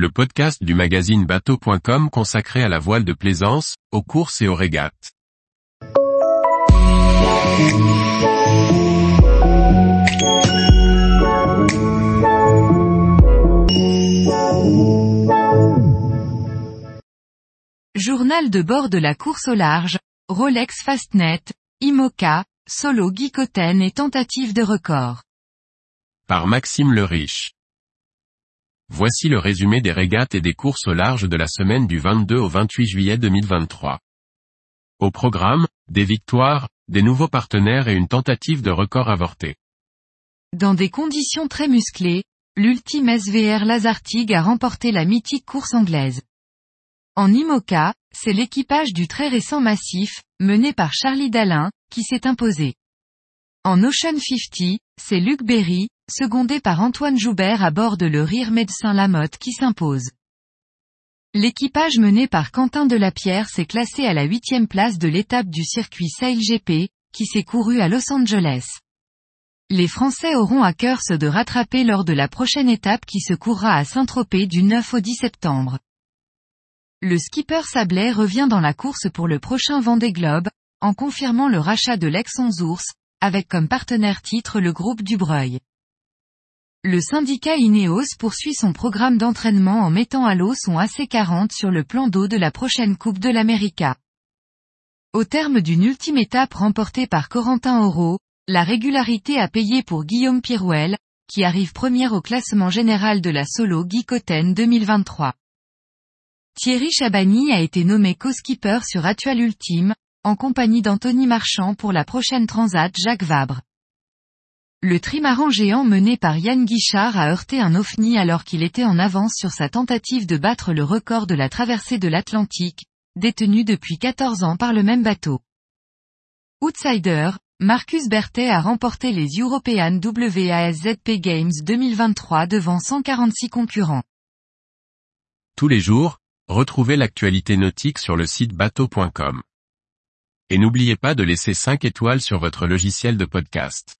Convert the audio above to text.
le podcast du magazine bateau.com consacré à la voile de plaisance, aux courses et aux régates. Journal de bord de la course au large, Rolex Fastnet, IMOCA, Solo Guicoten et tentative de record. Par Maxime le Riche. Voici le résumé des régates et des courses au large de la semaine du 22 au 28 juillet 2023. Au programme, des victoires, des nouveaux partenaires et une tentative de record avorté. Dans des conditions très musclées, l'ultime SVR Lazartigue a remporté la mythique course anglaise. En IMOCA, c'est l'équipage du très récent Massif, mené par Charlie Dalin, qui s'est imposé. En Ocean 50, c'est Luc Berry, secondé par Antoine Joubert à bord de le Rire Médecin Lamotte qui s'impose. L'équipage mené par Quentin Delapierre s'est classé à la huitième place de l'étape du circuit Sail GP, qui s'est couru à Los Angeles. Les Français auront à cœur ce de rattraper lors de la prochaine étape qui se courra à Saint-Tropez du 9 au 10 septembre. Le skipper Sablé revient dans la course pour le prochain Vendée Globe, en confirmant le rachat de l'ex-11 ours, avec comme partenaire titre le groupe Dubreuil. Le syndicat Ineos poursuit son programme d'entraînement en mettant à l'eau son AC40 sur le plan d'eau de la prochaine Coupe de l'América. Au terme d'une ultime étape remportée par Corentin Oro, la régularité a payé pour Guillaume Pirouel, qui arrive première au classement général de la solo Guy Cotten 2023. Thierry Chabani a été nommé co-skipper sur Atual Ultime, en compagnie d'Anthony Marchand pour la prochaine Transat Jacques Vabre. Le trimaran géant mené par Yann Guichard a heurté un ovni alors qu'il était en avance sur sa tentative de battre le record de la traversée de l'Atlantique, détenu depuis 14 ans par le même bateau. Outsider, Marcus Berthet a remporté les European WASZP Games 2023 devant 146 concurrents. Tous les jours, retrouvez l'actualité nautique sur le site bateau.com. Et n'oubliez pas de laisser 5 étoiles sur votre logiciel de podcast.